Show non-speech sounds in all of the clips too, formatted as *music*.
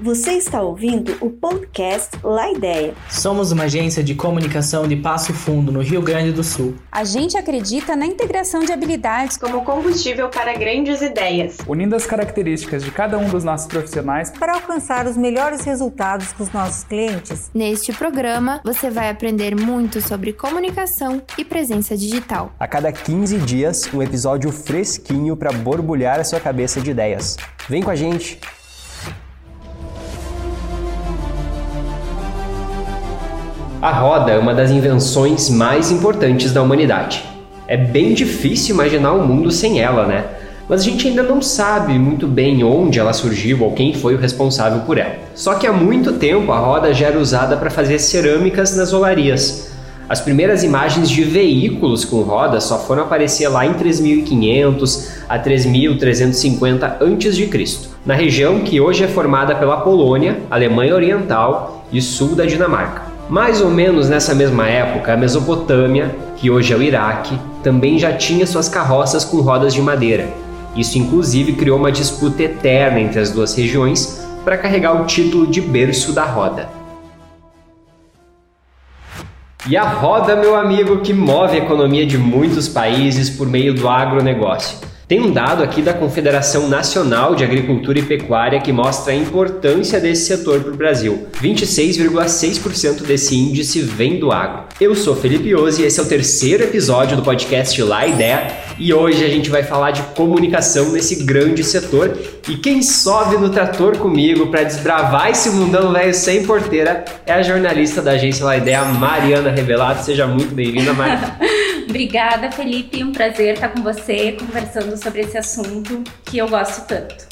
Você está ouvindo o podcast La Ideia. Somos uma agência de comunicação de Passo Fundo, no Rio Grande do Sul. A gente acredita na integração de habilidades como combustível para grandes ideias, unindo as características de cada um dos nossos profissionais para alcançar os melhores resultados com os nossos clientes. Neste programa, você vai aprender muito sobre comunicação e presença digital. A cada 15 dias, um episódio fresquinho para borbulhar a sua cabeça de ideias. Vem com a gente! A roda é uma das invenções mais importantes da humanidade. É bem difícil imaginar um mundo sem ela, né? Mas a gente ainda não sabe muito bem onde ela surgiu ou quem foi o responsável por ela. Só que há muito tempo a roda já era usada para fazer cerâmicas nas olarias. As primeiras imagens de veículos com rodas só foram aparecer lá em 3500 a 3350 a.C., na região que hoje é formada pela Polônia, Alemanha Oriental e sul da Dinamarca. Mais ou menos nessa mesma época, a Mesopotâmia, que hoje é o Iraque, também já tinha suas carroças com rodas de madeira. Isso, inclusive, criou uma disputa eterna entre as duas regiões para carregar o título de berço da roda. E a roda, meu amigo, que move a economia de muitos países por meio do agronegócio. Tem um dado aqui da Confederação Nacional de Agricultura e Pecuária que mostra a importância desse setor para o Brasil. 26,6% desse índice vem do agro. Eu sou Felipe Ozzi e esse é o terceiro episódio do podcast Lá Ideia e hoje a gente vai falar de comunicação nesse grande setor. E quem sobe no trator comigo para desbravar esse mundão velho sem porteira é a jornalista da agência Lá Ideia, Mariana Revelato. Seja muito bem-vinda, Mariana. *laughs* Obrigada, Felipe. Um prazer estar com você conversando sobre esse assunto que eu gosto tanto.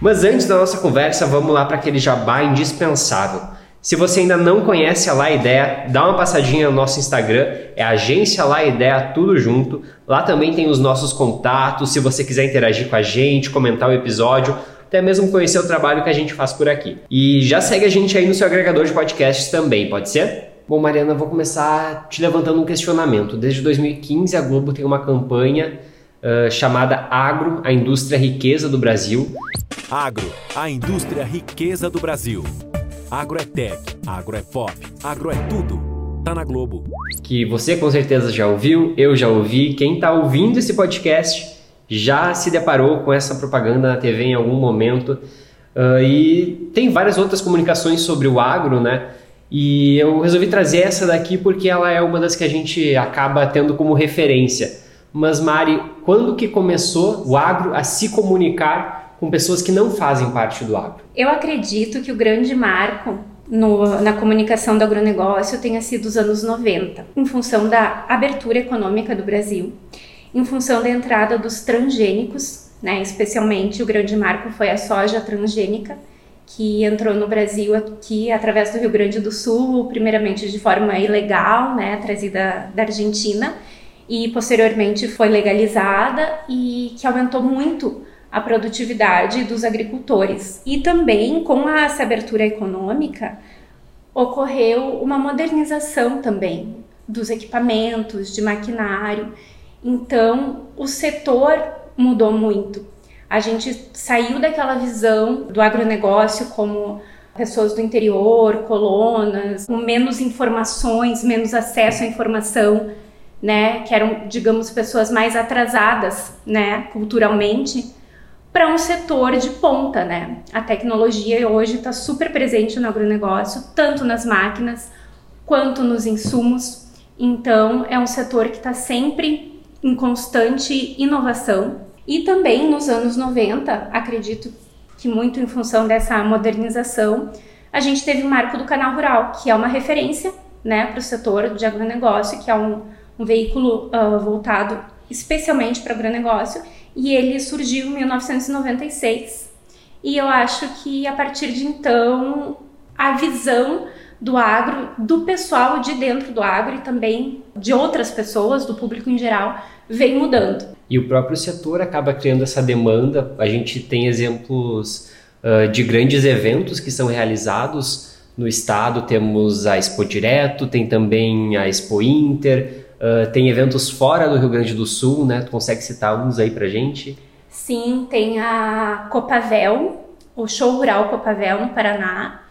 Mas antes da nossa conversa, vamos lá para aquele jabá indispensável. Se você ainda não conhece a La Ideia, dá uma passadinha no nosso Instagram, é Agência La Ideia, tudo junto. Lá também tem os nossos contatos, se você quiser interagir com a gente, comentar o episódio, até mesmo conhecer o trabalho que a gente faz por aqui. E já segue a gente aí no seu agregador de podcasts também, pode ser? Bom, Mariana, vou começar te levantando um questionamento. Desde 2015, a Globo tem uma campanha uh, chamada Agro, a indústria riqueza do Brasil. Agro, a indústria riqueza do Brasil. Agro é tech, agro é pop, agro é tudo. Tá na Globo. Que você com certeza já ouviu, eu já ouvi. Quem tá ouvindo esse podcast já se deparou com essa propaganda na TV em algum momento. Uh, e tem várias outras comunicações sobre o agro, né? E eu resolvi trazer essa daqui porque ela é uma das que a gente acaba tendo como referência. Mas Mari, quando que começou o agro a se comunicar com pessoas que não fazem parte do agro? Eu acredito que o grande marco no, na comunicação do agronegócio tenha sido os anos 90, em função da abertura econômica do Brasil, em função da entrada dos transgênicos, né, especialmente o grande marco foi a soja transgênica, que entrou no Brasil aqui através do Rio Grande do Sul, primeiramente de forma ilegal, né, trazida da Argentina, e posteriormente foi legalizada e que aumentou muito a produtividade dos agricultores. E também com essa abertura econômica ocorreu uma modernização também dos equipamentos, de maquinário. Então, o setor mudou muito a gente saiu daquela visão do agronegócio como pessoas do interior, colonas, com menos informações, menos acesso à informação, né, que eram, digamos, pessoas mais atrasadas, né, culturalmente, para um setor de ponta, né? A tecnologia hoje está super presente no agronegócio, tanto nas máquinas quanto nos insumos. Então, é um setor que está sempre em constante inovação e também nos anos 90, acredito que muito em função dessa modernização, a gente teve o marco do canal rural, que é uma referência né, para o setor de agronegócio, que é um, um veículo uh, voltado especialmente para agronegócio, e ele surgiu em 1996. E eu acho que a partir de então a visão do agro, do pessoal de dentro do agro e também de outras pessoas, do público em geral, vem mudando. E o próprio setor acaba criando essa demanda. A gente tem exemplos uh, de grandes eventos que são realizados no estado. Temos a Expo Direto, tem também a Expo Inter, uh, tem eventos fora do Rio Grande do Sul, né? Tu consegue citar alguns aí pra gente? Sim, tem a Copavel, o Show Rural Copavel no Paraná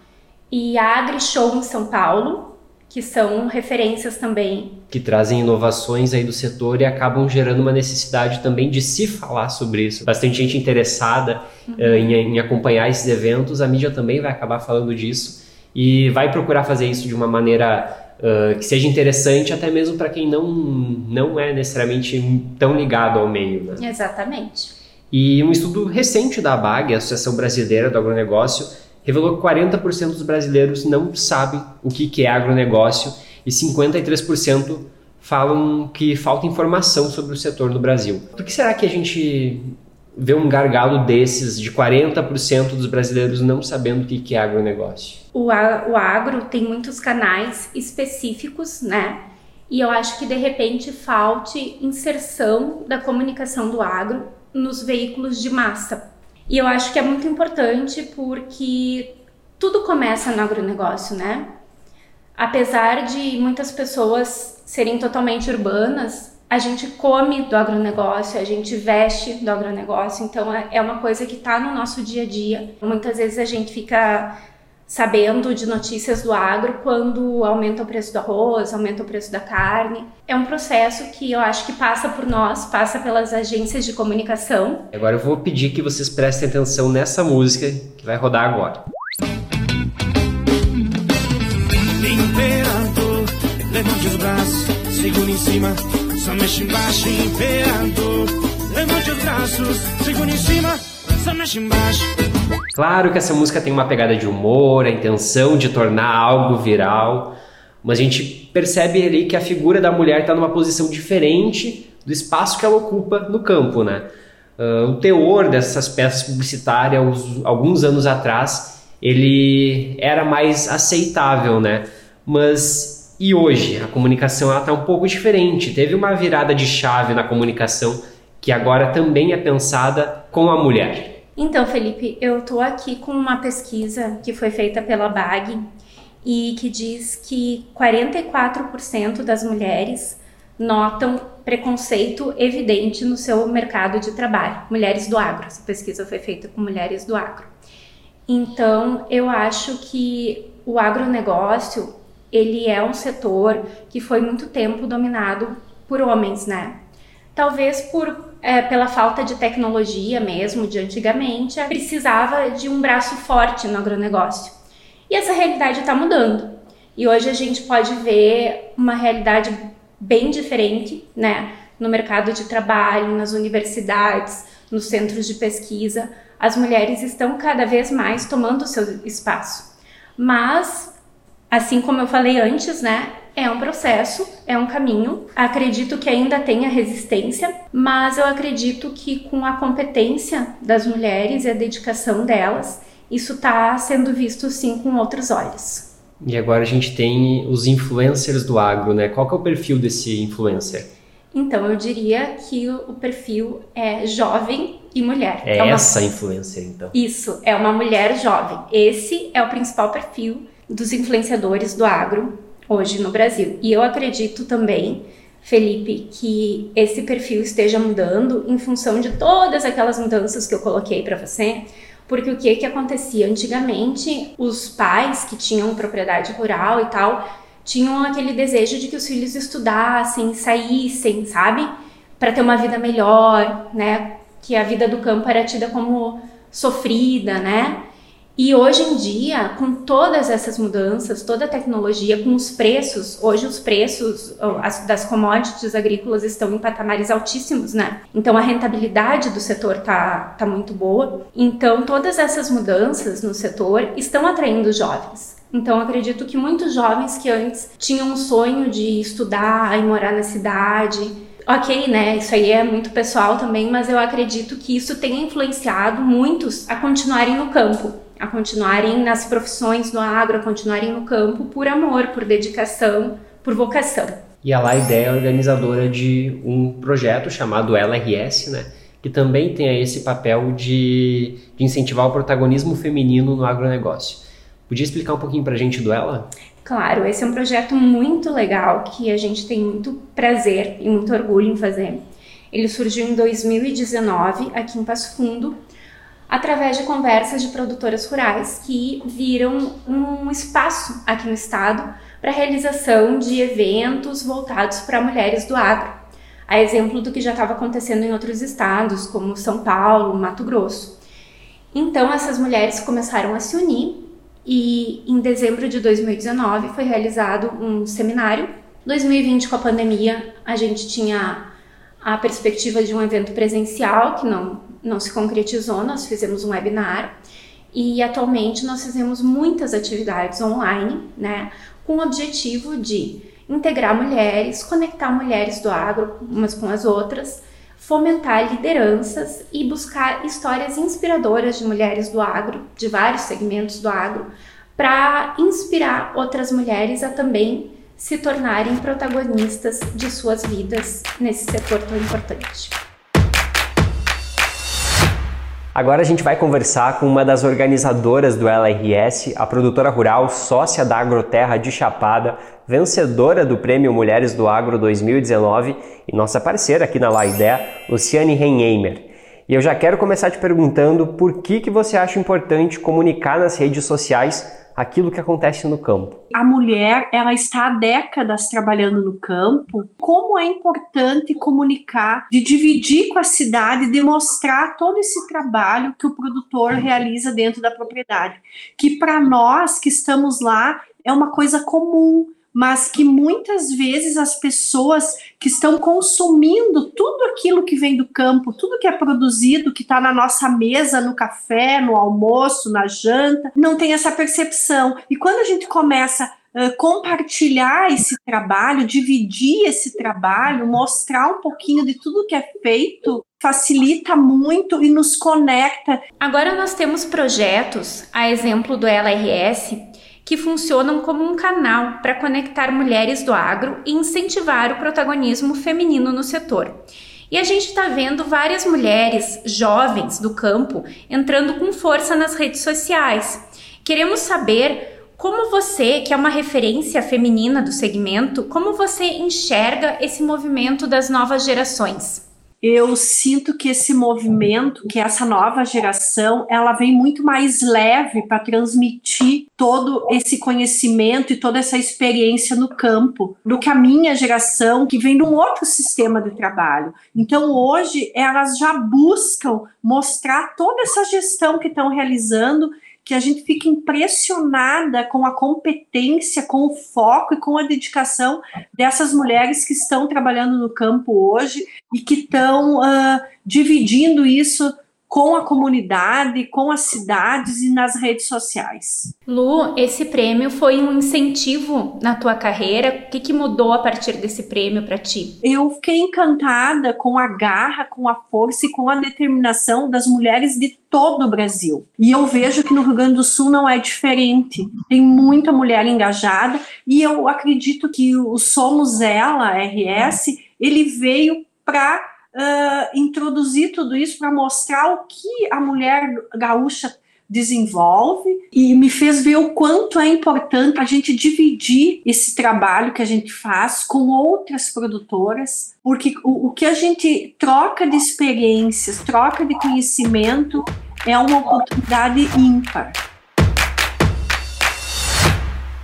e a Agri Show em São Paulo, que são referências também. Que trazem inovações aí do setor e acabam gerando uma necessidade também de se falar sobre isso. Bastante gente interessada uhum. uh, em, em acompanhar esses eventos, a mídia também vai acabar falando disso e vai procurar fazer isso de uma maneira Uh, que seja interessante até mesmo para quem não, não é necessariamente tão ligado ao meio. Né? Exatamente. E um estudo recente da ABAG, a Associação Brasileira do Agronegócio, revelou que 40% dos brasileiros não sabem o que é agronegócio e 53% falam que falta informação sobre o setor no Brasil. Por que será que a gente vê um gargalo desses de 40% dos brasileiros não sabendo o que é agronegócio? O, o agro tem muitos canais específicos, né? E eu acho que de repente falte inserção da comunicação do agro nos veículos de massa. E eu acho que é muito importante porque tudo começa no agronegócio, né? Apesar de muitas pessoas serem totalmente urbanas, a gente come do agronegócio, a gente veste do agronegócio, então é, é uma coisa que está no nosso dia a dia. Muitas vezes a gente fica sabendo de notícias do agro quando aumenta o preço do arroz, aumenta o preço da carne. É um processo que eu acho que passa por nós, passa pelas agências de comunicação. Agora eu vou pedir que vocês prestem atenção nessa música que vai rodar agora. Imperador, levante os braços, segura em cima, só mexe embaixo, imperador, levante os braços, segura em cima, só mexe embaixo. Claro que essa música tem uma pegada de humor, a intenção de tornar algo viral, mas a gente percebe ali que a figura da mulher está numa posição diferente do espaço que ela ocupa no campo, né? Uh, o teor dessas peças publicitárias, alguns anos atrás, ele era mais aceitável, né? Mas e hoje? A comunicação está um pouco diferente. Teve uma virada de chave na comunicação que agora também é pensada com a mulher. Então, Felipe, eu estou aqui com uma pesquisa que foi feita pela BAG e que diz que 44% das mulheres notam preconceito evidente no seu mercado de trabalho. Mulheres do agro. Essa pesquisa foi feita com mulheres do agro. Então, eu acho que o agronegócio, ele é um setor que foi muito tempo dominado por homens, né? Talvez por é, pela falta de tecnologia mesmo de antigamente, precisava de um braço forte no agronegócio. E essa realidade está mudando. E hoje a gente pode ver uma realidade bem diferente, né? No mercado de trabalho, nas universidades, nos centros de pesquisa, as mulheres estão cada vez mais tomando seu espaço. Mas, assim como eu falei antes, né? É um processo, é um caminho. Acredito que ainda tenha resistência, mas eu acredito que com a competência das mulheres e a dedicação delas, isso está sendo visto sim com outros olhos. E agora a gente tem os influencers do agro, né? Qual que é o perfil desse influencer? Então, eu diria que o perfil é jovem e mulher. É, é uma... essa influencer, então. Isso, é uma mulher jovem. Esse é o principal perfil dos influenciadores do agro hoje no Brasil. E eu acredito também, Felipe, que esse perfil esteja mudando em função de todas aquelas mudanças que eu coloquei para você. Porque o que que acontecia antigamente, os pais que tinham propriedade rural e tal, tinham aquele desejo de que os filhos estudassem, saíssem, sabe? Para ter uma vida melhor, né? Que a vida do campo era tida como sofrida, né? E hoje em dia, com todas essas mudanças, toda a tecnologia, com os preços, hoje os preços das commodities agrícolas estão em patamares altíssimos, né? Então a rentabilidade do setor tá, tá muito boa. Então todas essas mudanças no setor estão atraindo jovens. Então acredito que muitos jovens que antes tinham um sonho de estudar e morar na cidade, Ok, né? Isso aí é muito pessoal também, mas eu acredito que isso tenha influenciado muitos a continuarem no campo a continuarem nas profissões no agro, a continuarem no campo por amor, por dedicação, por vocação. E a Laide é organizadora de um projeto chamado LRS, né? que também tem esse papel de, de incentivar o protagonismo feminino no agronegócio. Podia explicar um pouquinho para a gente do Ela? Claro, esse é um projeto muito legal que a gente tem muito prazer e muito orgulho em fazer. Ele surgiu em 2019 aqui em Passo Fundo através de conversas de produtoras rurais que viram um espaço aqui no estado para realização de eventos voltados para mulheres do agro, a exemplo do que já estava acontecendo em outros estados, como São Paulo, Mato Grosso. Então, essas mulheres começaram a se unir e em dezembro de 2019 foi realizado um seminário. 2020, com a pandemia, a gente tinha a perspectiva de um evento presencial que não, não se concretizou, nós fizemos um webinar. E atualmente nós fizemos muitas atividades online, né, com o objetivo de integrar mulheres, conectar mulheres do agro umas com as outras, fomentar lideranças e buscar histórias inspiradoras de mulheres do agro, de vários segmentos do agro, para inspirar outras mulheres a também se tornarem protagonistas de suas vidas nesse setor tão importante. Agora a gente vai conversar com uma das organizadoras do LRS, a produtora rural, sócia da Agroterra de Chapada, vencedora do Prêmio Mulheres do Agro 2019 e nossa parceira aqui na Laidea, Luciane Renheimer. E eu já quero começar te perguntando por que, que você acha importante comunicar nas redes sociais aquilo que acontece no campo. A mulher, ela está há décadas trabalhando no campo. Como é importante comunicar, de dividir com a cidade, demonstrar todo esse trabalho que o produtor realiza dentro da propriedade, que para nós que estamos lá é uma coisa comum mas que muitas vezes as pessoas que estão consumindo tudo aquilo que vem do campo, tudo que é produzido, que está na nossa mesa, no café, no almoço, na janta, não tem essa percepção. E quando a gente começa uh, compartilhar esse trabalho, dividir esse trabalho, mostrar um pouquinho de tudo que é feito, facilita muito e nos conecta. Agora nós temos projetos, a exemplo do LRS, que funcionam como um canal para conectar mulheres do agro e incentivar o protagonismo feminino no setor. E a gente está vendo várias mulheres jovens do campo entrando com força nas redes sociais. Queremos saber como você, que é uma referência feminina do segmento, como você enxerga esse movimento das novas gerações? Eu sinto que esse movimento, que essa nova geração, ela vem muito mais leve para transmitir todo esse conhecimento e toda essa experiência no campo do que a minha geração, que vem de um outro sistema de trabalho. Então, hoje, elas já buscam mostrar toda essa gestão que estão realizando que a gente fica impressionada com a competência, com o foco e com a dedicação dessas mulheres que estão trabalhando no campo hoje e que estão uh, dividindo isso com a comunidade, com as cidades e nas redes sociais. Lu, esse prêmio foi um incentivo na tua carreira? O que, que mudou a partir desse prêmio para ti? Eu fiquei encantada com a garra, com a força e com a determinação das mulheres de todo o Brasil. E eu vejo que no Rio Grande do Sul não é diferente. Tem muita mulher engajada e eu acredito que o Somos Ela, RS, ele veio para uh, introduzir tudo isso para mostrar o que a mulher gaúcha desenvolve e me fez ver o quanto é importante a gente dividir esse trabalho que a gente faz com outras produtoras, porque o, o que a gente troca de experiências, troca de conhecimento é uma oportunidade ímpar.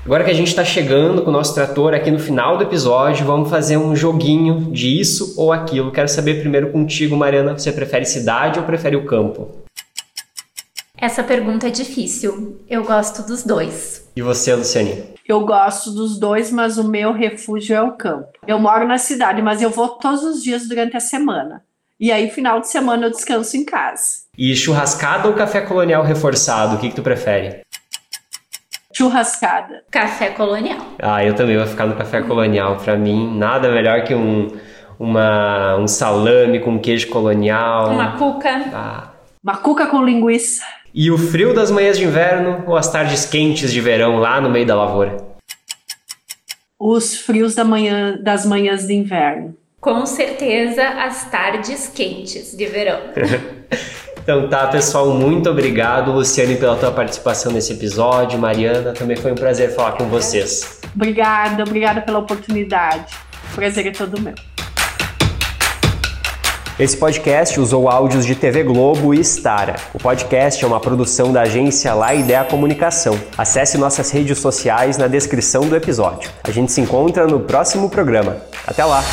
Agora que a gente está chegando com o nosso trator aqui no final do episódio, vamos fazer um joguinho de isso ou aquilo. Quero saber primeiro contigo, Mariana, você prefere cidade ou prefere o campo? Essa pergunta é difícil. Eu gosto dos dois. E você, Luciane? Eu gosto dos dois, mas o meu refúgio é o campo. Eu moro na cidade, mas eu vou todos os dias durante a semana. E aí, final de semana, eu descanso em casa. E churrascada ou café colonial reforçado? O que, que tu prefere? Churrascada. Café colonial. Ah, eu também vou ficar no café colonial. Para mim, nada melhor que um, uma, um salame com queijo colonial. Uma cuca. Ah. Uma cuca com linguiça. E o frio das manhãs de inverno ou as tardes quentes de verão lá no meio da lavoura? Os frios da manhã, das manhãs de inverno. Com certeza as tardes quentes de verão. *laughs* Então tá, pessoal, muito obrigado, Luciane, pela tua participação nesse episódio. Mariana, também foi um prazer falar com vocês. Obrigada, obrigada pela oportunidade. O prazer é todo meu. Esse podcast usou áudios de TV Globo e Stara. O podcast é uma produção da agência La Ideia Comunicação. Acesse nossas redes sociais na descrição do episódio. A gente se encontra no próximo programa. Até lá!